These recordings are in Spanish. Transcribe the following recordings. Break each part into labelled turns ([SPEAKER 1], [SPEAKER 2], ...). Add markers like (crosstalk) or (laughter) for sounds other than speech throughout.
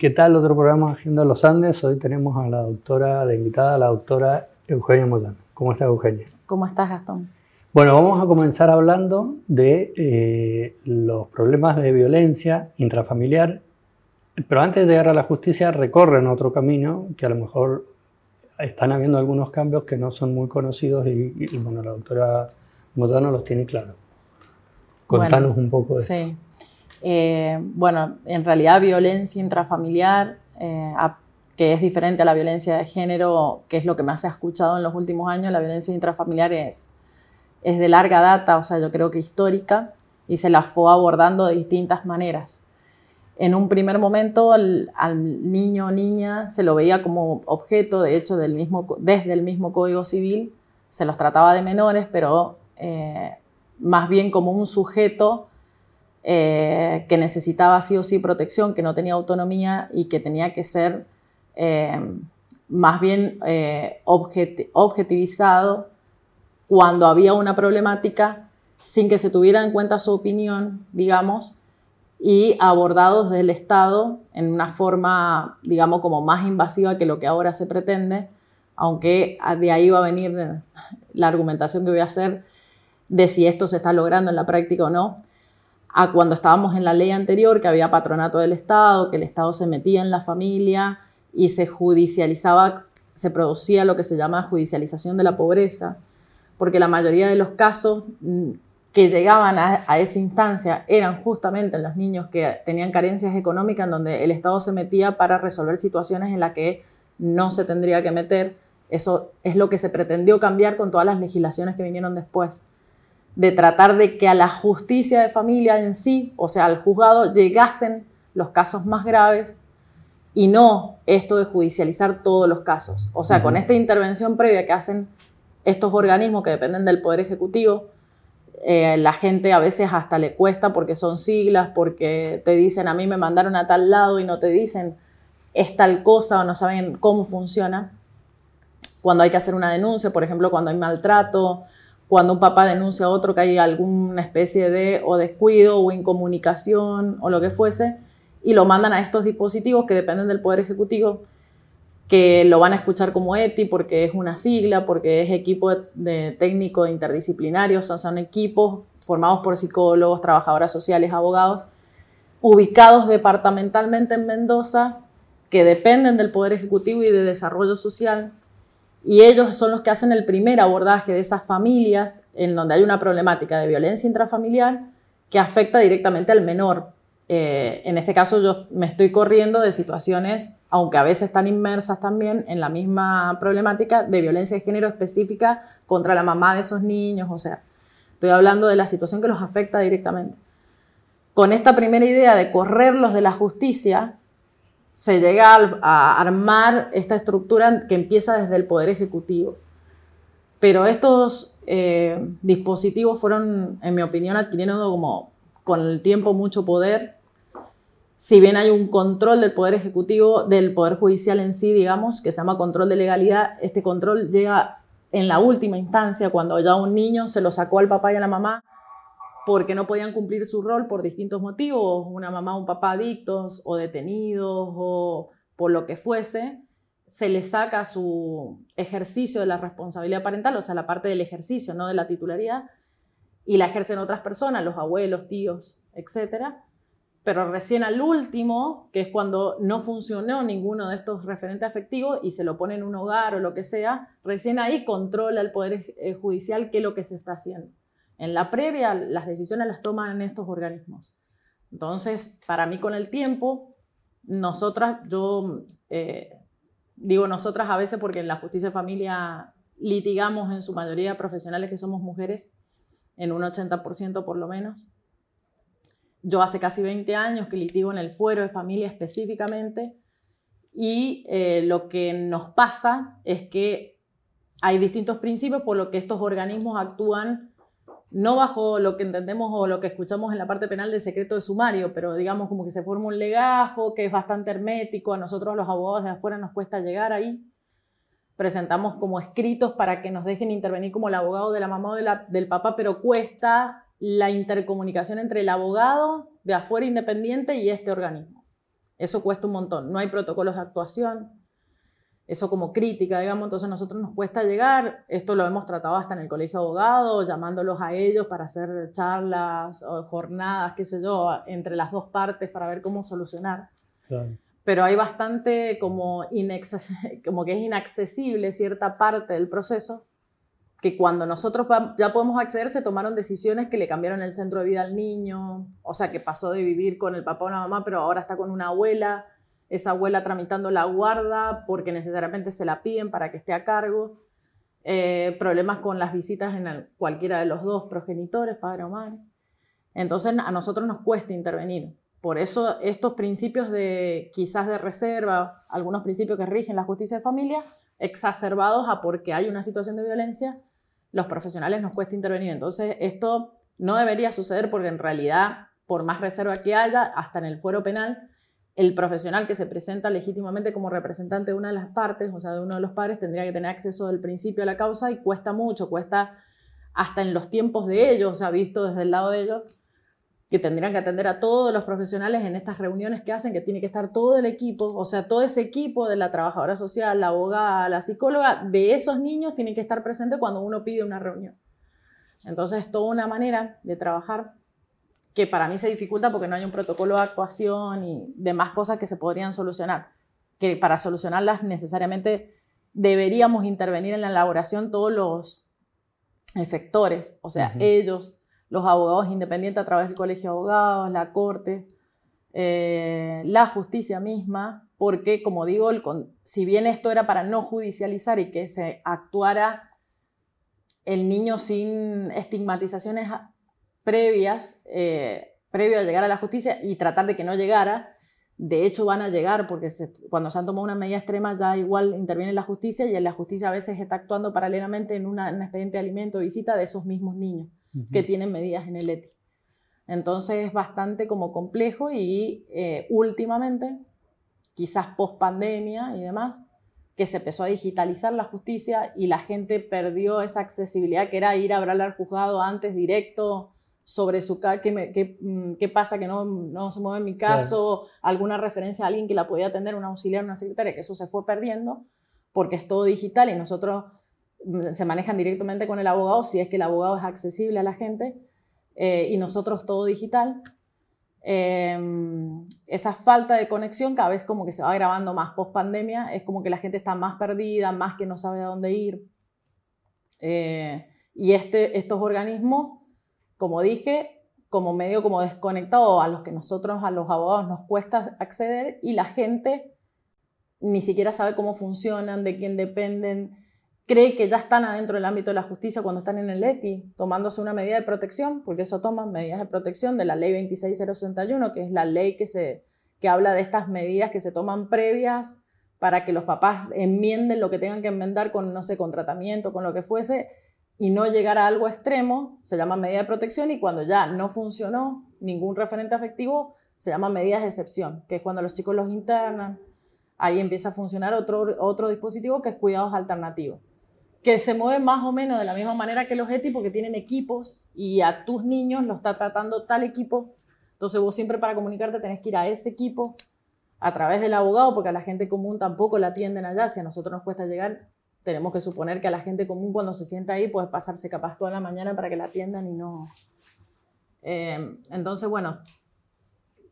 [SPEAKER 1] ¿Qué tal otro programa Agenda Los Andes? Hoy tenemos a la doctora, de invitada, a la doctora Eugenia Motano. ¿Cómo estás, Eugenia?
[SPEAKER 2] ¿Cómo estás, Gastón?
[SPEAKER 1] Bueno, vamos a comenzar hablando de eh, los problemas de violencia intrafamiliar, pero antes de llegar a la justicia recorren otro camino que a lo mejor están habiendo algunos cambios que no son muy conocidos y, bueno, la doctora Motano los tiene claros. Contanos un poco de
[SPEAKER 2] Sí. Eh, bueno, en realidad violencia intrafamiliar, eh, que es diferente a la violencia de género, que es lo que más se ha escuchado en los últimos años, la violencia intrafamiliar es, es de larga data, o sea, yo creo que histórica, y se la fue abordando de distintas maneras. En un primer momento al, niño o niña se lo veía como objeto, de hecho, del mismo, desde el mismo Código Civil, se los trataba de menores, pero eh, más bien como un sujeto eh, que necesitaba sí o sí protección, que no tenía autonomía y que tenía que ser eh, más bien eh, objetivizado cuando había una problemática sin que se tuviera en cuenta su opinión, digamos, y abordados desde el Estado en una forma, digamos, como más invasiva que lo que ahora se pretende, aunque de ahí va a venir la argumentación que voy a hacer de si esto se está logrando en la práctica o no a cuando estábamos en la ley anterior, que había patronato del Estado, que el Estado se metía en la familia y se judicializaba, se producía lo que se llama judicialización de la pobreza, porque la mayoría de los casos mm, que llegaban a, esa instancia eran justamente los niños que tenían carencias económicas, en donde el Estado se metía para resolver situaciones en las que no se tendría que meter. Eso es lo que se pretendió cambiar con todas las legislaciones que vinieron después de tratar de que a la justicia de familia en sí, o sea, al juzgado, llegasen los casos más graves y no esto de judicializar todos los casos. O sea, con esta intervención previa que hacen estos organismos que dependen del Poder Ejecutivo, eh, la gente a veces hasta le cuesta porque son siglas, porque te dicen a mí me mandaron a tal lado y no te dicen es tal cosa o no saben cómo funciona. Cuando hay que hacer una denuncia, por ejemplo, cuando hay maltrato, cuando un papá denuncia a otro que hay alguna especie de o descuido o incomunicación o lo que fuese, y lo mandan a estos dispositivos que dependen del Poder Ejecutivo, que lo van a escuchar como ETI porque es una sigla, porque es equipo de, técnico interdisciplinario, son, son equipos formados por psicólogos, trabajadoras sociales, abogados, ubicados departamentalmente en Mendoza, que dependen del Poder Ejecutivo y de Desarrollo Social, y ellos son los que hacen el primer abordaje de esas familias en donde hay una problemática de violencia intrafamiliar que afecta directamente al menor. Eh, en este caso yo me estoy corriendo de situaciones, aunque a veces están inmersas también en la misma problemática de violencia de género específica contra la mamá de esos niños, o sea, estoy hablando de la situación que los afecta directamente. Con esta primera idea de correrlos de la justicia, se llega a, armar esta estructura que empieza desde el Poder Ejecutivo. Pero estos eh, dispositivos fueron, en mi opinión, adquiriendo como con el tiempo mucho poder. Si bien hay un control del Poder Ejecutivo, del Poder Judicial en sí, digamos, que se llama control de legalidad, este control llega en la última instancia, cuando ya un niño se lo sacó al papá y a la mamá porque no podían cumplir su rol por distintos motivos, una mamá o un papá adictos o detenidos o por lo que fuese, se les saca su ejercicio de la responsabilidad parental, o sea, la parte del ejercicio, no de la titularidad, y la ejercen otras personas, los abuelos, tíos, etc. Pero recién al último, que es cuando no funcionó ninguno de estos referentes afectivos y se lo pone en un hogar o lo que sea, recién ahí controla el Poder eh, Judicial qué es lo que se está haciendo. En la previa, las decisiones las toman estos organismos. Entonces, para mí con el tiempo, nosotras, yo eh, digo nosotras a veces porque en la justicia de familia litigamos en su mayoría profesionales que somos mujeres, en un 80% por lo menos. Yo hace casi 20 años que litigo en el fuero de familia específicamente y eh, lo que nos pasa es que hay distintos principios por los que estos organismos actúan no bajo lo que entendemos o lo que escuchamos en la parte penal de secreto de sumario, pero digamos como que se forma un legajo que es bastante hermético, a nosotros los abogados de afuera nos cuesta llegar ahí. Presentamos como escritos para que nos dejen intervenir como el abogado de la mamá o del papá, pero cuesta la intercomunicación entre el abogado de afuera independiente y este organismo. Eso cuesta un montón. No hay protocolos de actuación, eso como crítica, digamos, entonces a nosotros nos cuesta llegar, esto lo hemos tratado hasta en el colegio de abogados, llamándolos a ellos para hacer charlas o jornadas, qué sé yo, entre las dos partes para ver cómo solucionar. Pero hay bastante como, como que es inaccesible cierta parte del proceso, que cuando nosotros ya podemos acceder se tomaron decisiones que le cambiaron el centro de vida al niño, o sea, que pasó de vivir con el papá o la mamá, pero ahora está con una abuela, esa abuela tramitando la guarda porque necesariamente se la piden para que esté a cargo, eh, problemas con las visitas en cualquiera de los dos progenitores, padre o madre. Entonces a nosotros nos cuesta intervenir. Por eso estos principios de quizás de reserva, algunos principios que rigen la justicia de familia, exacerbados a porque hay una situación de violencia, los profesionales nos cuesta intervenir. Entonces esto no debería suceder porque en realidad, por más reserva que haya, hasta en el fuero penal, el profesional que se presenta legítimamente como representante de una de las partes, o sea, de uno de los padres, tendría que tener acceso del principio a la causa y cuesta mucho, cuesta hasta en los tiempos de ellos, o sea, visto desde el lado de ellos, que tendrían que atender a todos los profesionales en estas reuniones que hacen, que tiene que estar todo el equipo, o sea, todo ese equipo de la trabajadora social, la abogada, la psicóloga, de esos niños tienen que estar presentes cuando uno pide una reunión. Entonces, es toda una manera de trabajar que para mí se dificulta porque no hay un protocolo de actuación y demás cosas que se podrían solucionar, que para solucionarlas necesariamente deberíamos intervenir en la elaboración todos los efectores, o sea, ellos, los abogados independientes a través del colegio de abogados, la corte, eh, la justicia misma, porque como digo, si bien esto era para no judicializar y que se actuara el niño sin estigmatizaciones previas, eh, previo a llegar a la justicia y tratar de que no llegara. De hecho, van a llegar porque cuando se han tomado una medida extrema ya igual interviene la justicia y la justicia a veces está actuando paralelamente en una, un expediente de alimento o visita de esos mismos niños que tienen medidas en el ETI. Entonces es bastante como complejo y eh, últimamente, quizás post pandemia y demás, que se empezó a digitalizar la justicia y la gente perdió esa accesibilidad que era ir a hablar al juzgado antes directo sobre su qué, qué, mm, qué, pasa que no, no, se mueve en mi caso, alguna referencia a alguien que la podía atender, un auxiliar, una secretaria, que eso se fue perdiendo porque es todo digital y nosotros mm, se manejan directamente con el abogado si es que el abogado es accesible a la gente eh, y nosotros todo digital. Em, esa falta de conexión cada vez como que se va agravando más post pandemia, es como que la gente está más perdida, más que no sabe a dónde ir. Eh, y este, estos organismos como dije, como medio como desconectado a los que nosotros, a los abogados, nos cuesta acceder y la gente ni siquiera sabe cómo funcionan, de quién dependen, cree que ya están adentro del ámbito de la justicia cuando están en el ETI, tomándose una medida de protección, porque eso toma medidas de protección de la ley 26061, que es la ley que, se, que habla de estas medidas que se toman previas para que los papás enmienden lo que tengan que enmendar con, no sé, con tratamiento, con lo que fuese, y no llegar a algo extremo, se llama medida de protección y cuando ya no funcionó ningún referente afectivo, se llama medidas de excepción, que es cuando los chicos los internan, ahí empieza a funcionar otro, otro dispositivo que es cuidados alternativos, que se mueve más o menos de la misma manera que los ETI porque tienen equipos y a tus niños lo está tratando tal equipo, entonces vos siempre para comunicarte tenés que ir a ese equipo a través del abogado porque a la gente común tampoco la atienden allá, si a nosotros nos cuesta llegar, tenemos que suponer que a la gente común cuando se sienta ahí puede pasarse capaz toda la mañana para que la atiendan y no. Eh, entonces, bueno,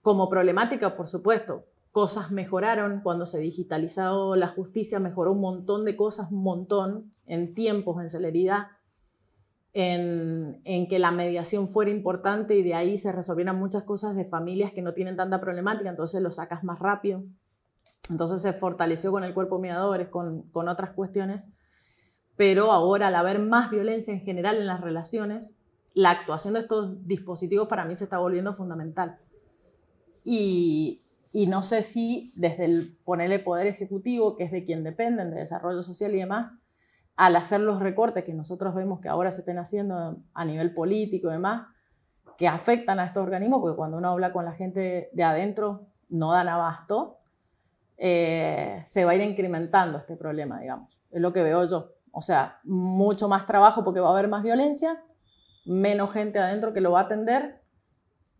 [SPEAKER 2] como problemática, por supuesto, cosas mejoraron cuando se digitalizó la justicia, mejoró un montón de cosas, un montón, en tiempos, en celeridad, en, en, que la mediación fuera importante y de ahí se resolvieran muchas cosas de familias que no tienen tanta problemática, entonces lo sacas más rápido. Entonces se fortaleció con el cuerpo mediadores, con, con otras cuestiones, pero ahora al haber más violencia en general en las relaciones, la actuación de estos dispositivos para mí se está volviendo fundamental. Y, y no sé si desde el ponerle poder ejecutivo, que es de quien dependen, de desarrollo social y demás, al hacer los recortes que nosotros vemos que ahora se estén haciendo a nivel político y demás, que afectan a estos organismos, porque cuando uno habla con la gente de adentro no dan abasto, eh, se va a ir incrementando este problema, digamos. Es lo que veo yo. O sea, mucho más trabajo porque va a haber más violencia, menos gente adentro que lo va a atender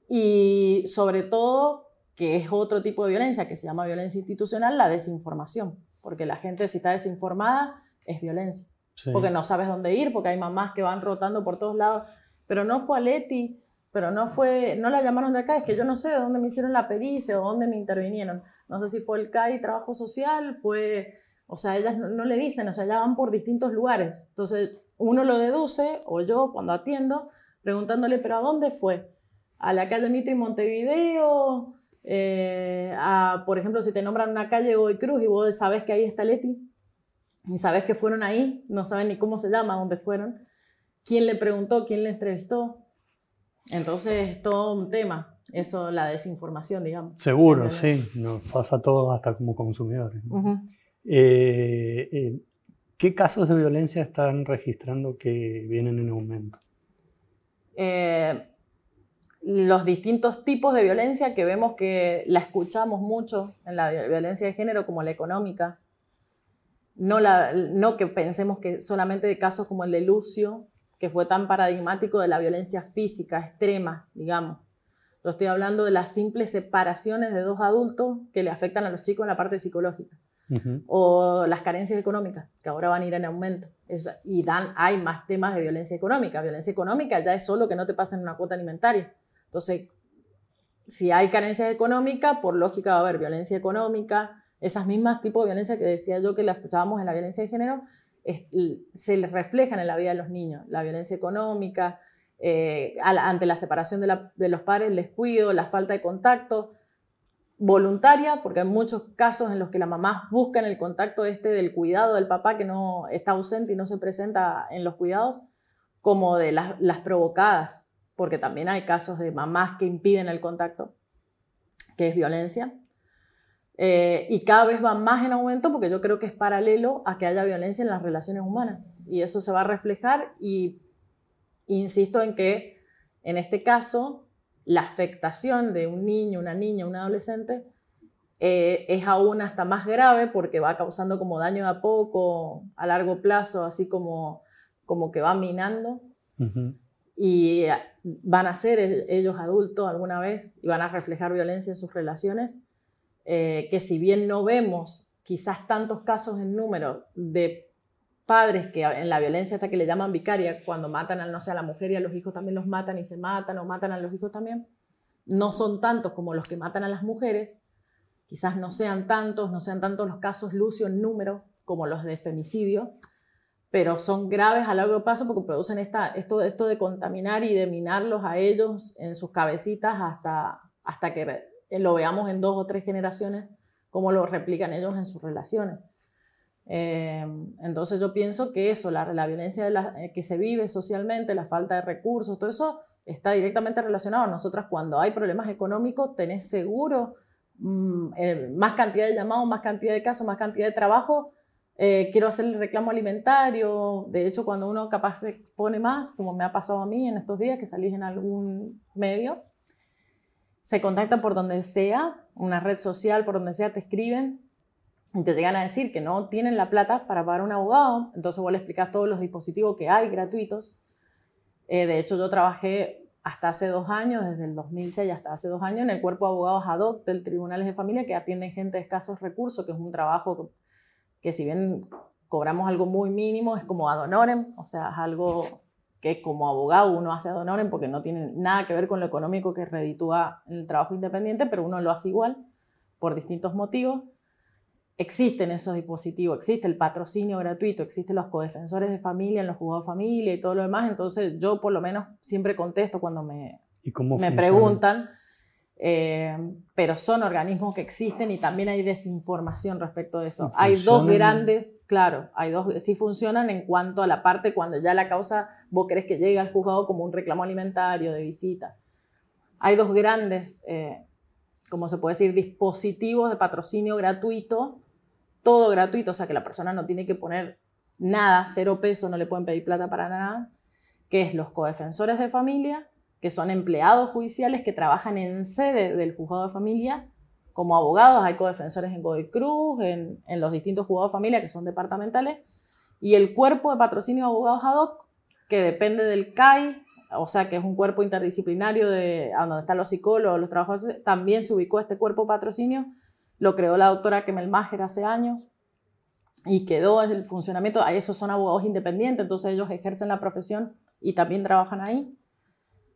[SPEAKER 2] y sobre todo que es otro tipo de violencia que se llama violencia institucional, la desinformación, porque la gente si está desinformada es violencia, porque no sabes dónde ir, porque hay mamás que van rotando por todos lados, pero no fue a Leti, pero no fue, no la llamaron de acá, es que yo no sé de dónde me hicieron la pericia o dónde me intervinieron. No sé si fue el CAI Trabajo Social, fue, o sea, ellas no, le dicen, o sea, ya van por distintos lugares. Entonces, uno lo deduce, o yo cuando atiendo, preguntándole, pero ¿a dónde fue? ¿A la calle Mitre Montevideo? Eh, a, por ejemplo, si te nombran una calle Goy Cruz y vos sabes que ahí está Leti, y sabes que fueron ahí, no saben ni cómo se llama, dónde fueron, quién le preguntó, quién le entrevistó, entonces es todo un tema, eso, la desinformación, digamos.
[SPEAKER 1] Seguro, sí, nos pasa a todos hasta como consumidores. Eh, eh, ¿Qué casos de violencia están registrando que vienen en aumento?
[SPEAKER 2] Eh, los distintos tipos de violencia que vemos que la escuchamos mucho en la violencia de género, como la económica. No, la, no que pensemos que solamente de casos como el de Lucio, que fue tan paradigmático de la violencia física extrema, digamos. Yo estoy hablando de las simples separaciones de dos adultos que le afectan a los chicos en la parte psicológica. O las carencias económicas, que ahora van a ir en aumento. y dan, hay más temas de violencia económica. Violencia económica ya es solo que no te pasen una cuota alimentaria. Entonces, si hay carencias económicas, por lógica va a haber violencia económica, esas mismas tipos de violencia que decía yo que la escuchábamos en la violencia de género, se les reflejan en la vida de los niños, la violencia económica, eh, ante la separación de, los padres, el descuido, la falta de contacto voluntaria, porque hay muchos casos en los que la mamá busca el contacto este del cuidado del papá que no está ausente y no se presenta en los cuidados, como de las, las provocadas, porque también hay casos de mamás que impiden el contacto, que es violencia. Eh, y cada vez va más en aumento porque yo creo que es paralelo a que haya violencia en las relaciones humanas. Y eso se va a reflejar y insisto en que en este caso la afectación de un niño, una niña, un adolescente eh, es aún hasta más grave porque va causando como daño a poco, a largo plazo, así como, como que va minando. Y van a ser ellos adultos alguna vez y van a reflejar violencia en sus relaciones eh, que si bien no vemos quizás tantos casos en número de padres que en la violencia hasta que le llaman vicaria, cuando matan a, no sé, a la mujer y a los hijos también los matan y se matan o matan a los hijos también, no son tantos como los que matan a las mujeres, quizás no sean tantos, no sean tantos los casos lucio en número como los de femicidio, pero son graves a largo plazo porque producen esta, esto, esto de contaminar y de minarlos a ellos en sus cabecitas hasta, hasta que lo veamos en dos o tres generaciones, cómo lo replican ellos en sus relaciones. Eh, entonces yo pienso que eso, la, la violencia eh, que se vive socialmente, la falta de recursos, todo eso está directamente relacionado. Nosotras cuando hay problemas económicos tenés seguro mm, más cantidad de llamados, más cantidad de casos, más cantidad de trabajo. quiero hacer el reclamo alimentario. De hecho, cuando uno capaz se pone más, como me ha pasado a mí en estos días que salís en algún medio, se contacta por donde sea, una red social, por donde sea, te escriben y te llegan a decir que no tienen la plata para pagar un abogado, entonces vos le explicas todos los dispositivos que hay gratuitos. Eh, de hecho, yo trabajé hasta hace dos años, desde el 2006 hasta hace dos años, en el cuerpo de abogados ad hoc del Tribunales de Familia que atienden gente de escasos recursos, que es un trabajo que si bien cobramos algo muy mínimo, es como ad honorem, o sea, es algo que como abogado uno hace ad honorem porque no tiene nada que ver con lo económico que reditúa el trabajo independiente, pero uno lo hace igual por distintos motivos. Existen esos dispositivos, existe el patrocinio gratuito, existen los codefensores de familia en los juzgados de familia y todo lo demás. Entonces yo por lo menos siempre contesto cuando me, me preguntan eh, pero son organismos que existen y también hay desinformación respecto de eso. Hay dos grandes, claro, hay dos, sí funcionan en cuanto a la parte cuando ya la causa, vos crees que llega al juzgado como un reclamo alimentario de visita. Hay dos grandes, eh, como se puede decir, dispositivos de patrocinio gratuito, todo gratuito, o sea que la persona no tiene que poner nada, cero peso, no le pueden pedir plata para nada, que es los codefensores de familia que son empleados judiciales que trabajan en sede del juzgado de familia como abogados. Hay codefensores en Godoy Cruz, en, los distintos juzgados de familia que son departamentales, y el cuerpo de patrocinio de abogados ad hoc, que depende del CAI o sea que es un cuerpo interdisciplinario de a donde están los psicólogos, los trabajadores, también se ubicó este cuerpo patrocinio, lo creó la doctora Kemel Mager hace años y quedó el funcionamiento, esos son abogados independientes, entonces ellos ejercen la profesión y también trabajan ahí,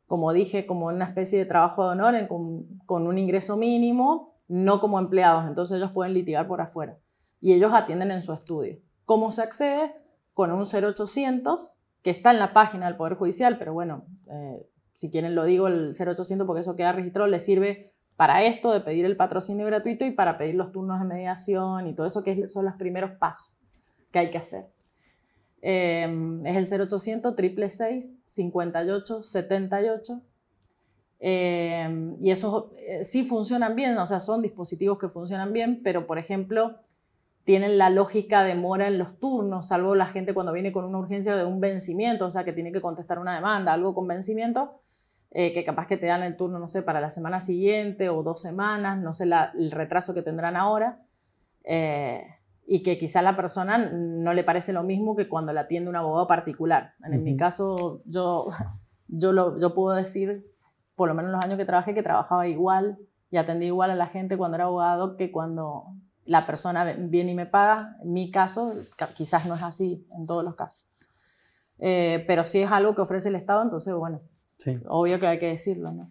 [SPEAKER 2] como dije, como una especie de trabajo de honor con, un ingreso mínimo, no como empleados, entonces ellos pueden litigar por afuera y ellos atienden en su estudio. ¿Cómo se accede? Con un 0800 que está en la página del Poder Judicial, pero bueno, eh, si quieren lo digo, el 0800 porque eso queda registrado, les sirve para esto de pedir el patrocinio gratuito y para pedir los turnos de mediación y todo eso que son los primeros pasos que hay que hacer. Eh, es el 0800 666 58 78 y esos eh, sí funcionan bien, o sea, son dispositivos que funcionan bien, pero por ejemplo, tienen la lógica de mora en los turnos, salvo la gente cuando viene con una urgencia de un vencimiento, o sea, que tiene que contestar una demanda, algo con vencimiento, eh, que capaz que te dan el turno, no sé, para la semana siguiente o dos semanas, no sé el retraso que tendrán ahora, eh, y que quizá a la persona no le parece lo mismo que cuando la atiende un abogado particular. En, mi caso, yo, yo, lo, yo puedo decir, por lo menos en los años que trabajé, que trabajaba igual y atendí igual a la gente cuando era abogado que cuando la persona viene y me paga. En mi caso, quizás no es así en todos los casos. Eh, pero si es algo que ofrece el Estado, entonces, bueno, obvio que hay que decirlo, ¿no?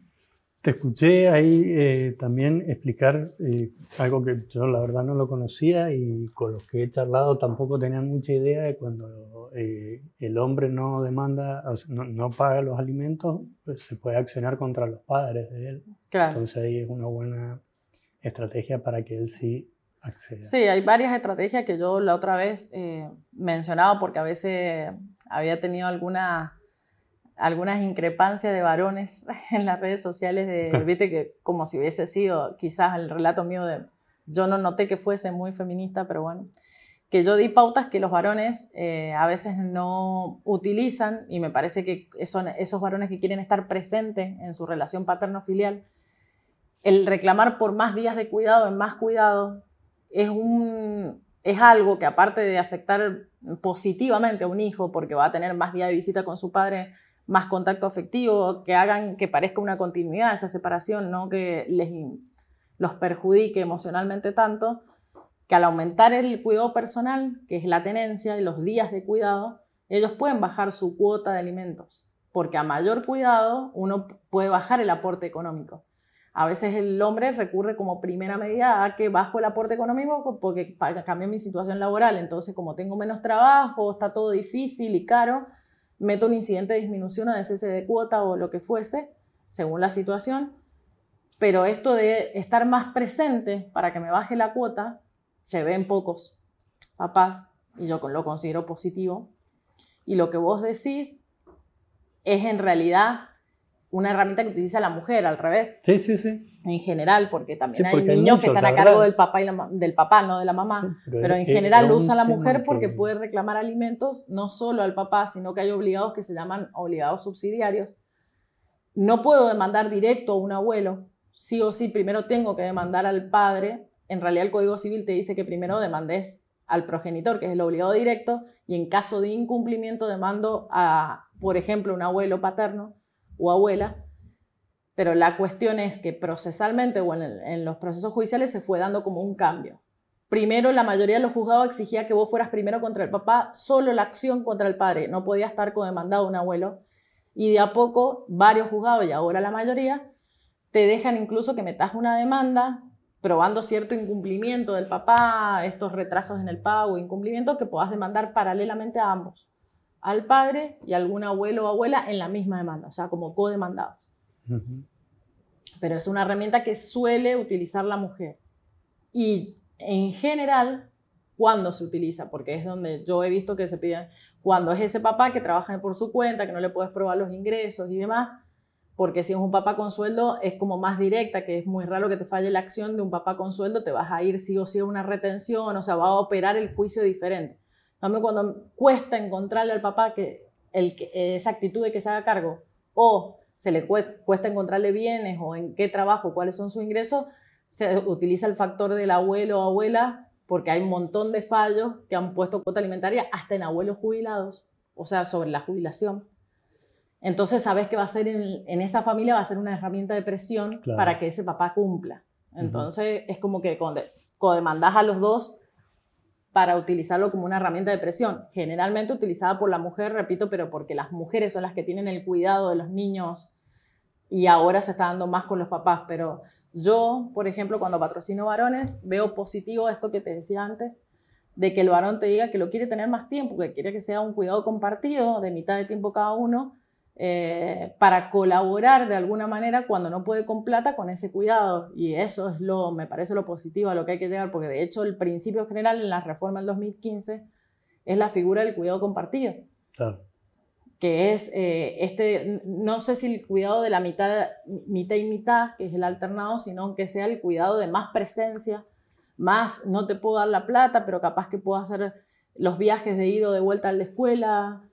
[SPEAKER 1] Te escuché ahí eh, también explicar eh, algo que yo la verdad no lo conocía y con los que he charlado tampoco tenían mucha idea de cuando el hombre no demanda, no, no, paga los alimentos, pues se puede accionar contra los padres de él. Claro. Entonces ahí es una buena estrategia para que él sí
[SPEAKER 2] Sí, hay varias estrategias que yo la otra vez eh, mencionaba porque a veces había tenido alguna, algunas increpancias de varones (laughs) en las redes sociales, de, viste, que como si hubiese sido quizás el relato mío de, yo no noté que fuese muy feminista, pero bueno, que yo di pautas que los varones eh, a veces no utilizan y me parece que son esos varones que quieren estar presentes en su relación paterno-filial, el reclamar por más días de cuidado, en más cuidado, es, un, es algo que aparte de afectar positivamente a un hijo, porque va a tener más días de visita con su padre, más contacto afectivo, que hagan que parezca una continuidad esa separación, no que les, los perjudique emocionalmente tanto, que al aumentar el cuidado personal, que es la tenencia y los días de cuidado, ellos pueden bajar su cuota de alimentos, porque a mayor cuidado uno puede bajar el aporte económico. A veces el hombre recurre como primera medida a que bajo el aporte económico porque cambia mi situación laboral. Entonces, como tengo menos trabajo, está todo difícil y caro, meto un incidente de disminución de cese de cuota o lo que fuese, según la situación. Pero esto de estar más presente para que me baje la cuota, se ve en pocos papás y yo lo considero positivo. Y lo que vos decís es en realidad una herramienta que utiliza la mujer, al revés.
[SPEAKER 1] Sí, sí, sí.
[SPEAKER 2] En general, porque también hay niños que están a cargo del papá, y del papá, no de la mamá. pero, en general lo usa la mujer porque puede reclamar alimentos no solo al papá, sino que hay obligados que se llaman obligados subsidiarios. No puedo demandar directo a un abuelo. Sí o sí, primero tengo que demandar al padre. En realidad el Código Civil te dice que primero demandes al progenitor, que es el obligado directo, y en caso de incumplimiento demando a, por ejemplo, un abuelo paterno o abuela, pero la cuestión es que procesalmente o en, los procesos judiciales se fue dando como un cambio. Primero, la mayoría de los juzgados exigía que vos fueras primero contra el papá, solo la acción contra el padre, no podía estar co-demandado un abuelo. Y de a poco, varios juzgados, y ahora la mayoría, te dejan incluso que metas una demanda probando cierto incumplimiento del papá, estos retrasos en el pago, incumplimiento, que puedas demandar paralelamente a ambos al padre y algún abuelo o abuela en la misma demanda, o sea, como co-demandados. Pero es una herramienta que suele utilizar la mujer. Y en general, cuando se utiliza, porque es donde yo he visto que se piden, cuando es ese papá que trabaja por su cuenta, que no le puedes probar los ingresos y demás, porque si es un papá con sueldo es como más directa, que es muy raro que te falle la acción de un papá con sueldo, te vas a ir sí o sí a una retención, o sea, va a operar el juicio diferente. También cuando cuesta encontrarle al papá que, el, esa actitud de que se haga cargo o se le cuesta encontrarle bienes o en qué trabajo, cuáles son sus ingresos, se utiliza el factor del abuelo o abuela porque hay un montón de fallos que han puesto cuota alimentaria hasta en abuelos jubilados, o sea, sobre la jubilación. Entonces sabes que va a ser en, esa familia va a ser una herramienta de presión para que ese papá cumpla. Entonces es como que cuando, demandas a los dos para utilizarlo como una herramienta de presión, generalmente utilizada por la mujer, repito, pero porque las mujeres son las que tienen el cuidado de los niños y ahora se está dando más con los papás, pero yo, por ejemplo, cuando patrocino varones, veo positivo esto que te decía antes, de que el varón te diga que lo quiere tener más tiempo, que quiere que sea un cuidado compartido de mitad de tiempo cada uno, eh, para colaborar de alguna manera cuando no puede con plata con ese cuidado. Y eso es lo, me parece lo positivo a lo que hay que llegar, porque de hecho el principio general en la reforma del 2015 es la figura del cuidado compartido. Que es eh, este, no sé si el cuidado de la mitad, mitad y mitad, que es el alternado, sino que sea el cuidado de más presencia, más no te puedo dar la plata, pero capaz que puedo hacer los viajes de ida o de vuelta a la escuela.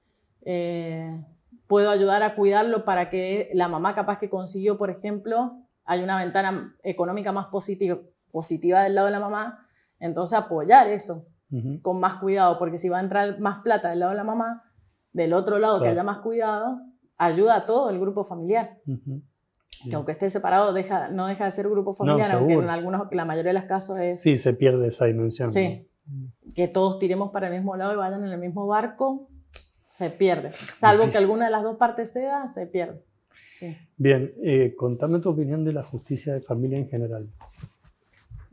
[SPEAKER 2] Eh, puedo ayudar a cuidarlo para que la mamá capaz que consiguió, por ejemplo, hay una ventana económica más positiva, positiva del lado de la mamá, entonces apoyar eso con más cuidado, porque si va a entrar más plata del lado de la mamá, del otro lado que haya más cuidado, ayuda a todo el grupo familiar. Que aunque esté separado, deja, no deja de ser grupo familiar, aunque en algunos, la mayoría de los casos es...
[SPEAKER 1] Sí, se pierde esa dimensión.
[SPEAKER 2] Sí, que todos tiremos para el mismo lado y vayan en el mismo barco, se pierde. Salvo que alguna de las dos partes ceda, se pierde.
[SPEAKER 1] Bien, eh, contame tu opinión de la justicia de familia en general.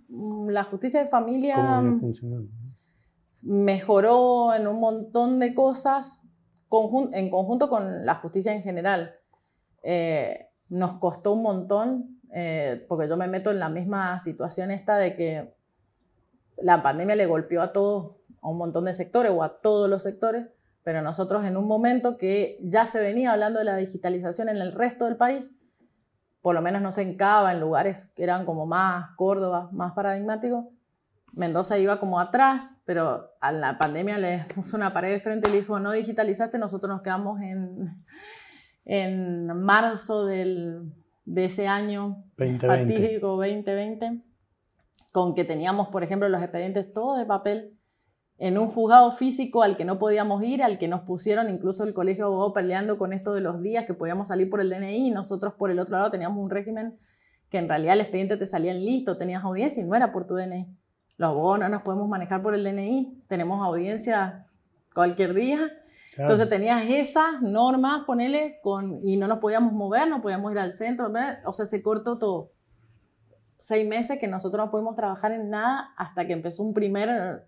[SPEAKER 2] Mm, la justicia de familia mejoró en un montón de cosas en conjunto con la justicia en general. Eh, nos costó un montón, eh, porque yo me meto en la misma situación esta de que la pandemia le golpeó a todos, a un montón de sectores o a todos los sectores, pero nosotros en un momento que ya se venía hablando de la digitalización en el resto del país, por lo menos no se encaba en lugares que eran como más Córdoba, más paradigmáticos, Mendoza iba como atrás, pero a la pandemia le (laughs) puso una pared de frente y le dijo, no digitalizaste, nosotros nos quedamos en, (laughs) en marzo del, de ese año 2020. fatídico 2020, con que teníamos, por ejemplo, los expedientes todos de papel en un juzgado físico al que no podíamos ir, al que nos pusieron incluso el colegio de abogados peleando con esto de los días que podíamos salir por el DNI, y nosotros por el otro lado teníamos un régimen que en realidad el expediente te salía listo, tenías audiencia y no era por tu DNI. Los abogados no nos podemos manejar por el DNI, tenemos audiencia cualquier día. Entonces tenías esas normas, ponele, con, y no nos podíamos mover, no podíamos ir al centro, o sea, se cortó todo. Seis meses que nosotros no pudimos trabajar en nada hasta que empezó un primer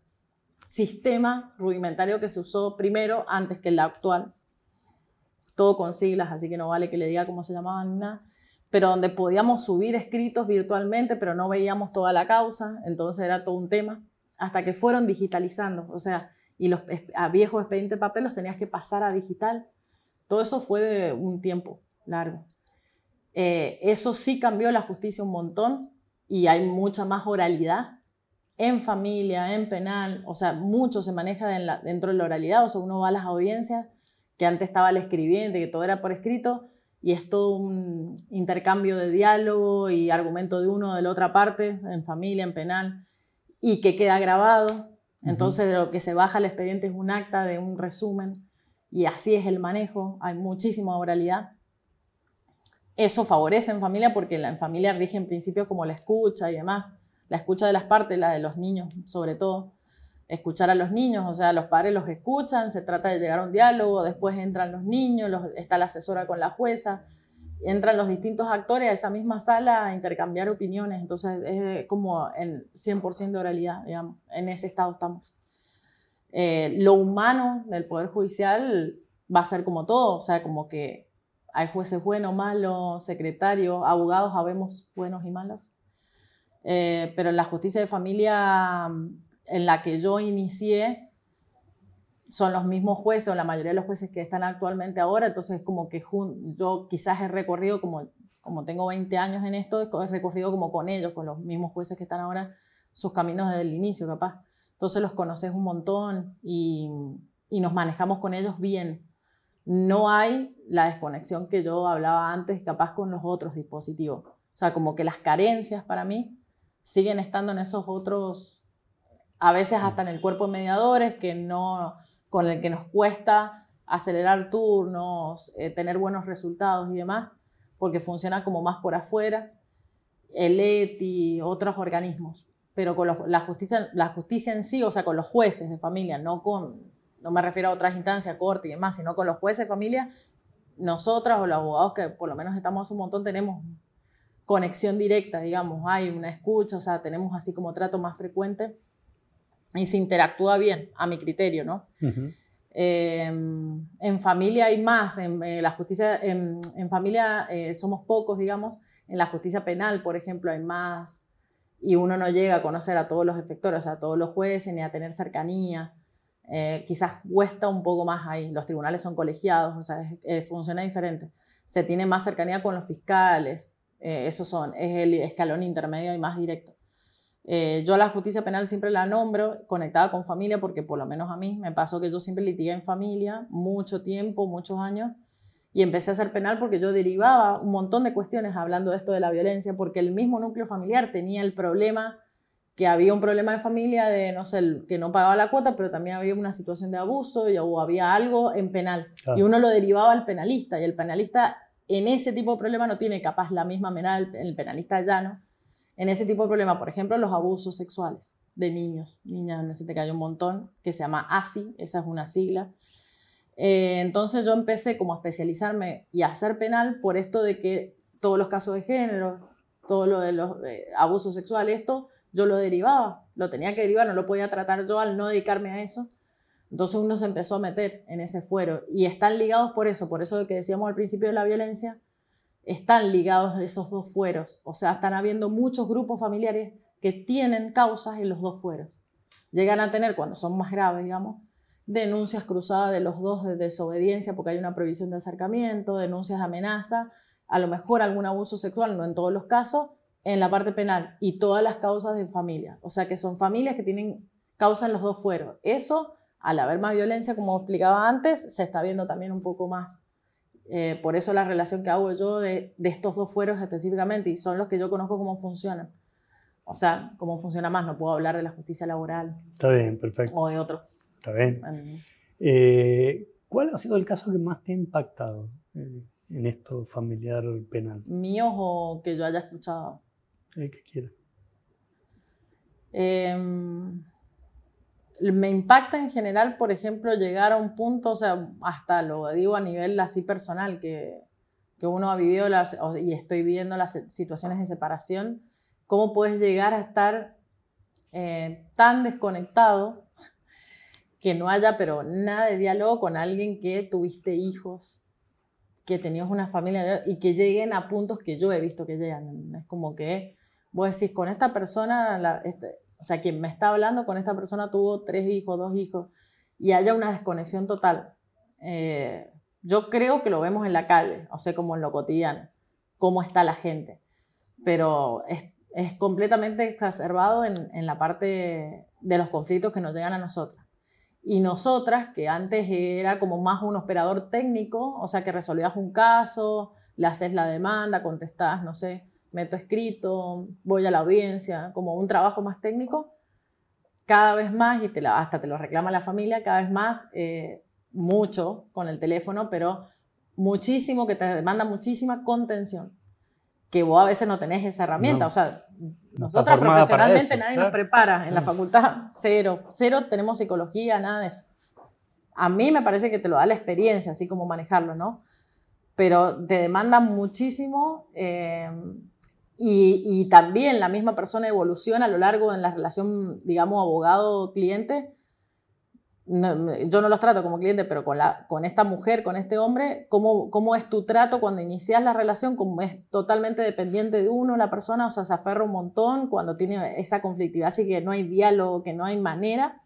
[SPEAKER 2] sistema rudimentario que se usó primero antes que el actual. Todo con siglas, así que no vale que le diga cómo se llamaban nada. Pero donde podíamos subir escritos virtualmente, pero no veíamos toda la causa, entonces era todo un tema. Hasta que fueron digitalizando, o sea, y los a viejos expedientes de papel los tenías que pasar a digital. Todo eso fue de un tiempo largo. Eh, eso sí cambió la justicia un montón y hay mucha más oralidad en familia, en penal, o sea, mucho se maneja dentro de la oralidad, o sea, uno va a las audiencias, que antes estaba el escribiente, que todo era por escrito, y es todo un intercambio de diálogo y argumento de uno de la otra parte, en familia, en penal, y que queda grabado. Entonces, de lo que se baja el expediente es un acta de un resumen, y así es el manejo, hay muchísima oralidad. Eso favorece en familia porque en familia rige en principio como la escucha y demás la escucha de las partes, la de los niños sobre todo, escuchar a los niños, o sea, los padres los escuchan, se trata de llegar a un diálogo, después entran los niños, está la asesora con la jueza, entran los distintos actores a esa misma sala a intercambiar opiniones, entonces es como en 100% de oralidad, digamos, en ese estado estamos. Eh, lo humano del Poder Judicial va a ser como todo, o sea, como que hay jueces buenos, malos, secretarios, abogados, habemos buenos y malos. Eh, pero la justicia de familia mm, en la que yo inicié son los mismos jueces o la mayoría de los jueces que están actualmente ahora, entonces como que yo quizás he recorrido como, como tengo 20 años en esto, he recorrido como con ellos, con los mismos jueces que están ahora, sus caminos desde el inicio capaz. Entonces los conoces un montón y, y nos manejamos con ellos bien. No hay la desconexión que yo hablaba antes capaz con los otros dispositivos. O sea, como que las carencias para mí siguen estando en esos otros, a veces hasta en el cuerpo de mediadores, que no, con el que nos cuesta acelerar turnos, eh, tener buenos resultados y demás, porque funciona como más por afuera, el ETI, otros organismos, pero con la, justicia, la justicia en sí, o sea, con los jueces de familia, no con, no me refiero a otras instancias, corte y demás, sino con los jueces de familia, nosotras o los abogados que por lo menos estamos hace un montón tenemos conexión directa, digamos, hay una escucha, o sea, tenemos así como trato más frecuente y se interactúa bien, a mi criterio, ¿no? Em, en familia hay más, en, eh, la justicia, en, familia eh, somos pocos, digamos, en la justicia penal, por ejemplo, hay más y uno no llega a conocer a todos los efectores, a todos los jueces, ni a tener cercanía. Eh, quizás cuesta un poco más ahí. Los tribunales son colegiados, o sea, funciona diferente. Se tiene más cercanía con los fiscales, esos son, es el escalón intermedio y más directo. Eh, yo la justicia penal siempre la nombro conectada con familia porque por lo menos a mí me pasó que yo siempre litigué en familia mucho tiempo, muchos años y empecé a hacer penal porque yo derivaba un montón de cuestiones hablando de esto de la violencia porque el mismo núcleo familiar tenía el problema que había un problema de familia de, no sé, que no pagaba la cuota, pero también había una situación de abuso y, o había algo en penal. Y uno lo derivaba al penalista y el penalista en ese tipo de problema no tiene capaz la misma manera el penalista llano en ese tipo de problemas, por ejemplo, los abusos sexuales de niños, niñas, necesito que hay un montón, que se llama ASI, esa es una sigla. Eh, entonces yo empecé como a especializarme y a hacer penal por esto de que todos los casos de género, todo lo de los abusos sexuales, esto yo lo derivaba, lo tenía que derivar, no lo podía tratar yo al no dedicarme a eso. Entonces uno se empezó a meter en ese fuero y están ligados por eso, por eso de que decíamos al principio de la violencia, están ligados esos dos fueros. O sea, están habiendo muchos grupos familiares que tienen causas en los dos fueros. Llegan a tener, cuando son más graves, digamos, denuncias cruzadas de los dos de desobediencia porque hay una prohibición de acercamiento, denuncias de amenaza, a lo mejor algún abuso sexual, no en todos los casos, en la parte penal y todas las causas de familia. O sea que son familias que tienen causa en los dos fueros. Eso, al haber más violencia, como explicaba antes, se está viendo también un poco más. Eh, por eso la relación que hago yo de, estos dos fueros específicamente, y son los que yo conozco cómo funcionan. O sea, cómo funciona más, no puedo hablar de la justicia laboral.
[SPEAKER 1] Está bien, perfecto.
[SPEAKER 2] O de otros.
[SPEAKER 1] Está bien. Eh, ¿Cuál ha sido el caso que más te ha impactado eh, en esto familiar penal?
[SPEAKER 2] ¿Míos o que yo haya escuchado?
[SPEAKER 1] ¿Qué quieres?
[SPEAKER 2] Em, me impacta en general, por ejemplo, llegar a un punto, o sea, hasta lo digo a nivel así personal, que, que uno ha vivido las, y estoy viviendo las situaciones de separación, cómo puedes llegar a estar eh, tan desconectado que no haya, pero nada de diálogo con alguien que tuviste hijos, que tenías una familia y que lleguen a puntos que yo he visto que llegan. Es como que vos decís, con esta persona, la, este, o sea, quien me está hablando con esta persona tuvo tres hijos, dos hijos, y haya una desconexión total. Eh, yo creo que lo vemos en la calle, o sea, como en lo cotidiano, cómo está la gente, pero es, es completamente exacerbado en, en, la parte de los conflictos que nos llegan a nosotras. Y nosotras, que antes era como más un operador técnico, o sea, que resolvías un caso, le haces la demanda, contestás, no sé, meto escrito, voy a la audiencia, como un trabajo más técnico, cada vez más, y te hasta te lo reclama la familia, cada vez más, eh, mucho con el teléfono, pero muchísimo, que te demanda muchísima contención, que vos a veces no tenés esa herramienta. o sea, nosotras profesionalmente nadie nos prepara en la facultad, cero, cero tenemos psicología, nada de eso. A mí me parece que te lo da la experiencia, así como manejarlo, ¿no? Pero te demanda muchísimo eh, y, también la misma persona evoluciona a lo largo de la relación, digamos, abogado-cliente. yo no los trato como cliente, pero con, la, con esta mujer, con este hombre, ¿cómo, ¿cómo es tu trato cuando inicias la relación? Como es totalmente dependiente de uno, la persona, o sea, se aferra un montón cuando tiene esa conflictividad, así que no hay diálogo, que no hay manera,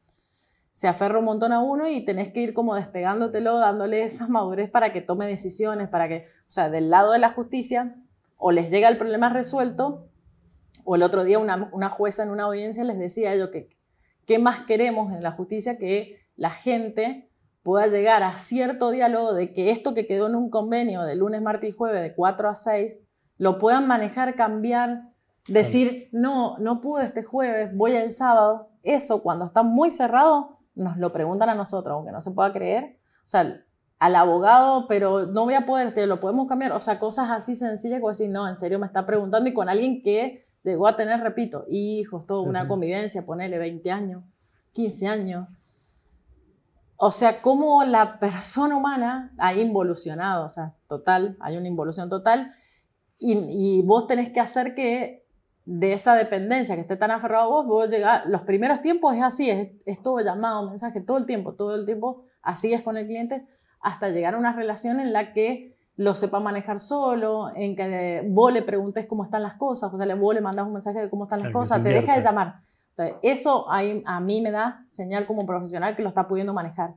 [SPEAKER 2] se aferra un montón a uno y tenés que ir como despegándotelo, dándole esa madurez para que tome decisiones, para que, o sea, del lado de la justicia, o les llega el problema resuelto, o el otro día una, una jueza en una audiencia les decía yo que qué más queremos en la justicia que la gente pueda llegar a cierto diálogo de que esto que quedó en un convenio de lunes, martes y jueves de 4 a 6, lo puedan manejar, cambiar, decir, no, no pude este jueves, voy el sábado. Eso cuando está muy cerrado, nos lo preguntan a nosotros, aunque no se pueda creer. O sea, al abogado, pero no voy a poder, te lo podemos cambiar. O sea, cosas así sencillas como decir, no, en serio me está preguntando y con alguien que llegó a tener, repito, hijos, todo, una convivencia, ponerle 20 años, 15 años. O sea, cómo la persona humana ha involucionado, o sea, total, hay una involución total, y, y vos tenés que hacer que de esa dependencia que esté tan aferrado a vos, vos llegás, los primeros tiempos es así, es, es todo llamado, mensaje, todo el tiempo, todo el tiempo, así es con el cliente, hasta llegar a una relación en la que lo sepa manejar solo, en que vos le preguntes cómo están las cosas, o sea, vos le mandas un mensaje de cómo están las cosas, te deja de llamar. Entonces, eso a mí me da señal como profesional que lo está pudiendo manejar.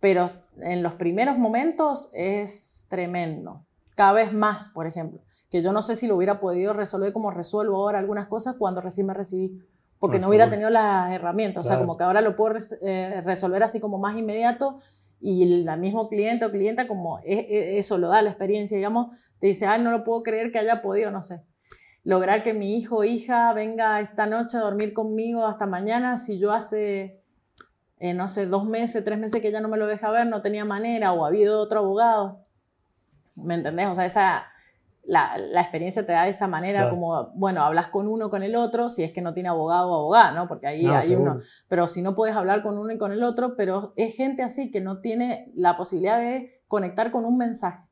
[SPEAKER 2] Pero en los primeros momentos es tremendo. Cada vez más, por ejemplo. Que yo no sé si lo hubiera podido resolver como resuelvo ahora algunas cosas cuando recién me recibí. Porque no hubiera tenido las herramientas. O sea, como que ahora lo puedo eh, resolver así como más inmediato y el mismo cliente o clienta, como eso lo da la experiencia, digamos, te dice, ay, no lo puedo creer que haya podido, no sé, lograr que mi hijo o hija venga esta noche a dormir conmigo hasta mañana si yo hace, eh, no sé, dos meses, tres meses que ya no me lo deja ver, no tenía manera o ha habido otro abogado. ¿Me entendés? O sea, esa la, la, experiencia te da de esa manera, como, bueno, hablas con uno, con el otro, si es que no tiene abogado o abogada, ¿no? Porque ahí hay uno. Pero si no puedes hablar con uno y con el otro, pero es gente así que no tiene la posibilidad de conectar con un mensaje.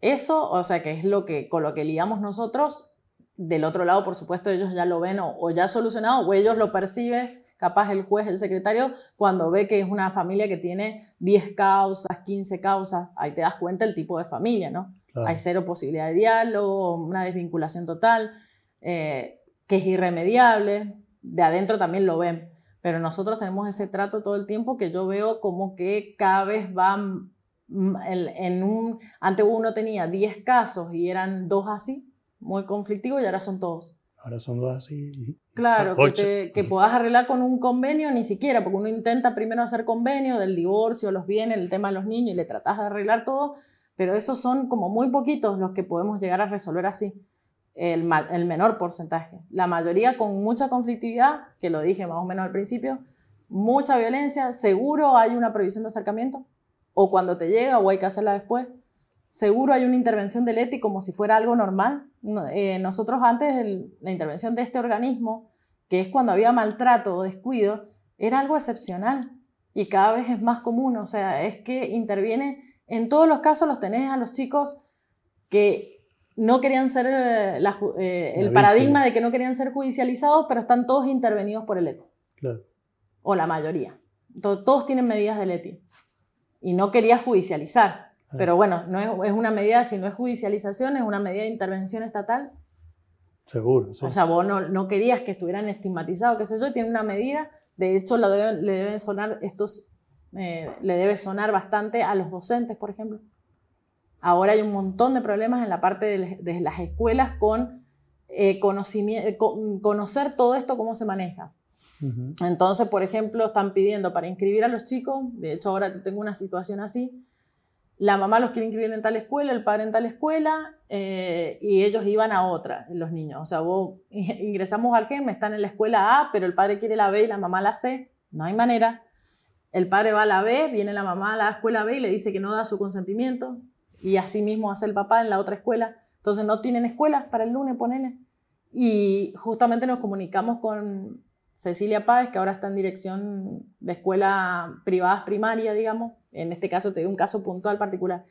[SPEAKER 2] Eso, o sea, que es lo que, con lo que liamos nosotros, del otro lado, por supuesto, ellos ya lo ven o, o ya solucionado, o ellos lo perciben capaz el juez, el secretario, cuando ve que es una familia que tiene 10 causas, 15 causas, ahí te das cuenta el tipo de familia, ¿no? Hay cero posibilidad de diálogo, una desvinculación total, eh, que es irremediable. De adentro también lo ven. Pero nosotros tenemos ese trato todo el tiempo que yo veo como que cada vez va en un... Antes uno tenía 10 casos y eran dos así, muy conflictivos, y ahora son todos.
[SPEAKER 1] Ahora son dos así.
[SPEAKER 2] Claro, que, que, puedas arreglar con un convenio, ni siquiera, porque uno intenta primero hacer convenio del divorcio, los bienes, el tema de los niños, y le tratas de arreglar todo, pero esos son como muy poquitos los que podemos llegar a resolver así, el, menor porcentaje. La mayoría con mucha conflictividad, que lo dije más o menos al principio, mucha violencia, seguro hay una previsión de acercamiento, o cuando te llega o hay que hacerla después, seguro hay una intervención del ETI como si fuera algo normal. Eh, nosotros antes, la intervención de este organismo, que es cuando había maltrato o descuido, era algo excepcional y cada vez es más común, o sea, es que interviene en todos los casos los tenés a los chicos que no querían ser eh, eh, el paradigma de que no querían ser judicializados, pero están todos intervenidos por el ETI. Claro. O la mayoría. todos tienen medidas del ETI. Y no quería judicializar. Pero bueno, no es, una medida, si no es judicialización, es una medida de intervención estatal.
[SPEAKER 1] Seguro, sí.
[SPEAKER 2] O sea, vos no, querías que estuvieran estigmatizados, qué sé yo, tiene una medida. De hecho, le deben sonar estos eh, le debe sonar bastante a los docentes, por ejemplo. Ahora hay un montón de problemas en la parte de, las escuelas con, eh, conocer todo esto, cómo se maneja. Entonces, por ejemplo, están pidiendo para inscribir a los chicos, de hecho ahora tengo una situación así, la mamá los quiere inscribir en tal escuela, el padre en tal escuela, eh, y ellos iban a otra, los niños. O sea, vos (laughs) ingresamos al GEM, están en la escuela A, pero el padre quiere la B y la mamá la C, no hay manera. El padre va a la B, viene la mamá a la escuela B y le dice que no da su consentimiento. Y así mismo hace el papá en la otra escuela. Entonces no tienen escuelas para el lunes, ponele. Y justamente nos comunicamos con Cecilia Páez, que ahora está en dirección de escuela privadas primaria, digamos. En este caso te doy un caso puntual particular.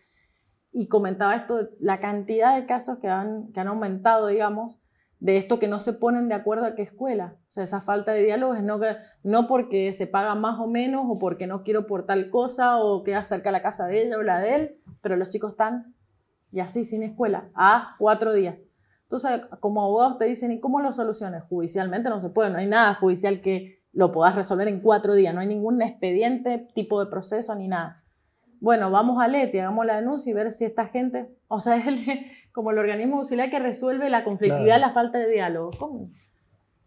[SPEAKER 2] Y comentaba esto, la cantidad de casos que han, que han aumentado, digamos, de esto que no se ponen de acuerdo a qué escuela. O sea, esa falta de diálogo es no, no porque se paga más o menos o porque no quiero por tal cosa o queda cerca la casa de ella o la de él, pero los chicos están y así sin escuela, a cuatro días. Entonces, como abogados te dicen, ¿y cómo lo soluciones? Judicialmente no se puede, no hay nada judicial que lo puedas resolver en cuatro días, no hay ningún expediente, tipo de proceso ni nada bueno, vamos a Leti, hagamos la denuncia y ver si esta gente, o sea, (laughs) es el, como el organismo auxiliar que resuelve la conflictividad, la falta de diálogo. ¿Cómo?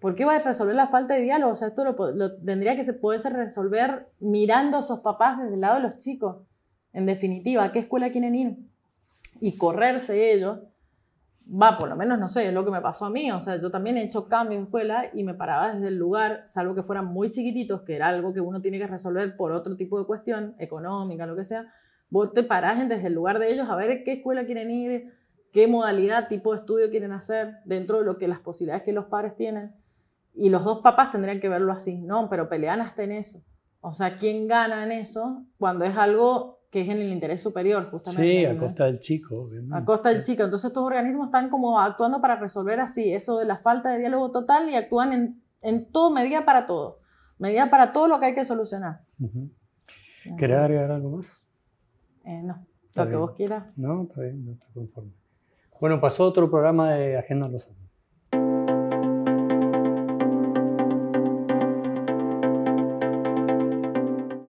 [SPEAKER 2] ¿Por qué va a resolver la falta de diálogo? O sea, esto lo, tendría que se pudiese resolver mirando a esos papás desde el lado de los chicos. En definitiva, ¿a qué escuela quieren ir? Y correrse ellos va, por lo menos no sé, es lo que me pasó a mí, o sea, yo también he hecho cambios de escuela y me paraba desde el lugar, salvo que fueran muy chiquititos, que era algo que uno tiene que resolver por otro tipo de cuestión, económica, lo que sea, vos te parás desde el lugar de ellos a ver qué escuela quieren ir, qué modalidad, tipo de estudio quieren hacer, dentro de lo que las posibilidades que los padres tienen. Y los dos papás tendrían que verlo así, no, pero pelean hasta en eso. O sea, ¿quién gana en eso cuando es algo que es en el interés superior, justamente?
[SPEAKER 1] Sí, a costa del chico.
[SPEAKER 2] A costa del chico. Entonces estos organismos están como actuando para resolver así eso de la falta de diálogo total y actúan en, en todo, medida para todo. Medida para todo lo que hay que solucionar.
[SPEAKER 1] ¿Querés agregar algo más?
[SPEAKER 2] Eh, no, lo que vos quieras.
[SPEAKER 1] No, está bien, no estoy conforme. Bueno, pasó otro programa de Agenda Los Años.